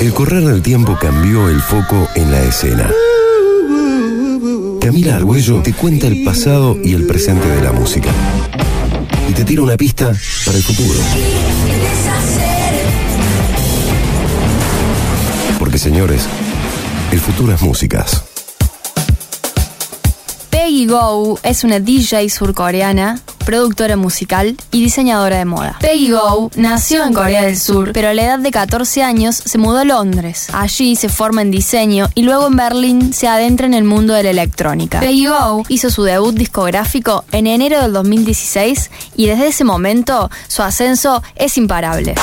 El correr del tiempo cambió el foco en la escena. Camila Argüello te cuenta el pasado y el presente de la música. Y te tira una pista para el futuro. Porque señores, el futuro es músicas. Peggy Go es una DJ surcoreana, productora musical y diseñadora de moda. Peggy Go nació en Corea del Sur, pero a la edad de 14 años se mudó a Londres. Allí se forma en diseño y luego en Berlín se adentra en el mundo de la electrónica. Peggy Go hizo su debut discográfico en enero del 2016 y desde ese momento su ascenso es imparable.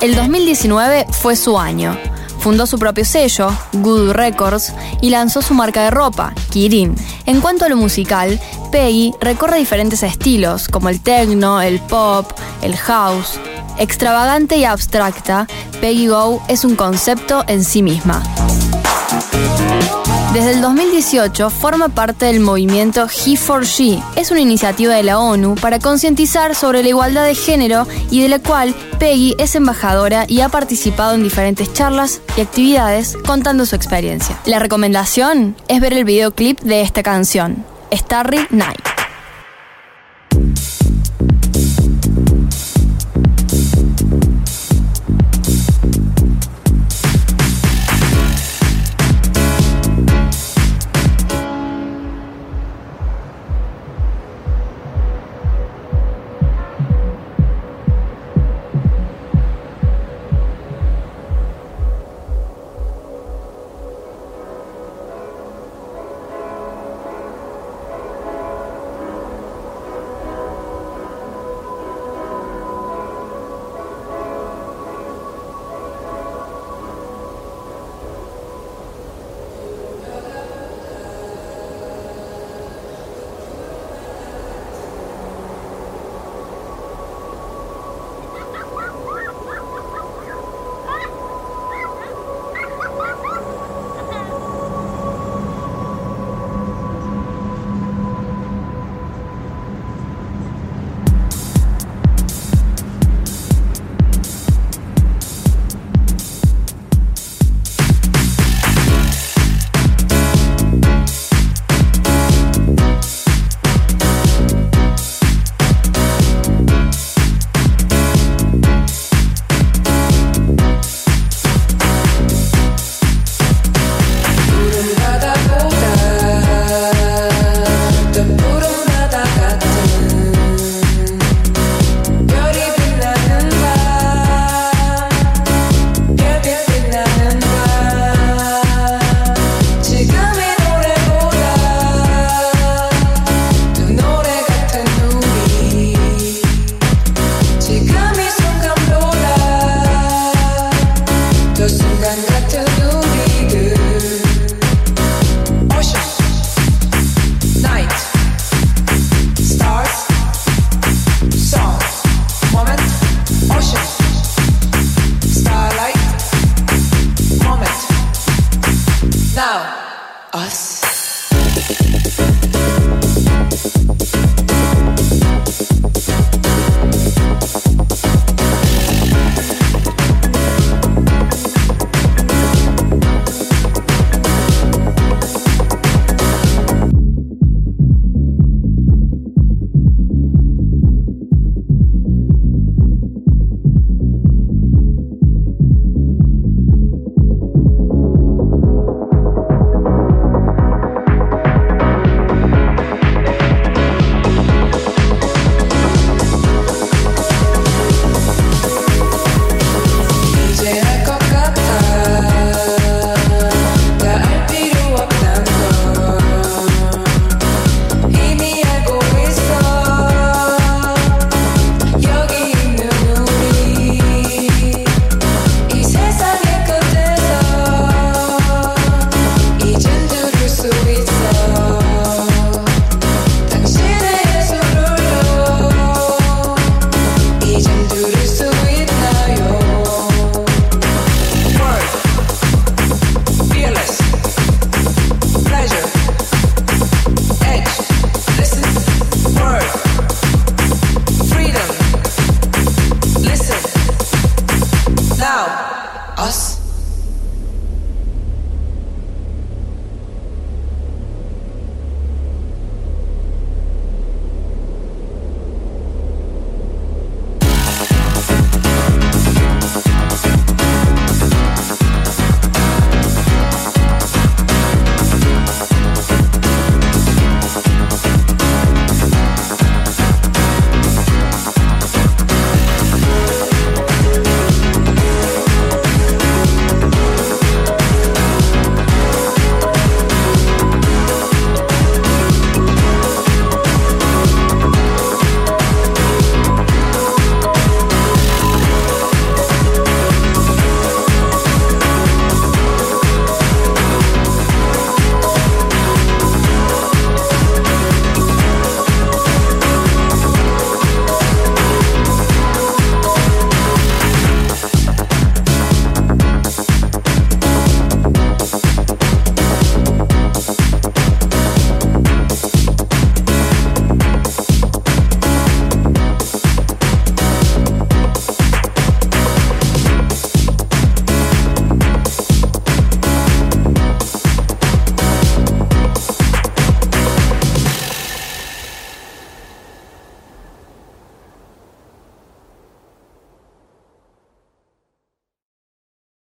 El 2019 fue su año. Fundó su propio sello, Good Records, y lanzó su marca de ropa, Kirin. En cuanto a lo musical, Peggy recorre diferentes estilos, como el techno, el pop, el house. Extravagante y abstracta, Peggy Go es un concepto en sí misma. Desde el 2018 forma parte del movimiento He4She. Es una iniciativa de la ONU para concientizar sobre la igualdad de género y de la cual Peggy es embajadora y ha participado en diferentes charlas y actividades contando su experiencia. La recomendación es ver el videoclip de esta canción, Starry Night.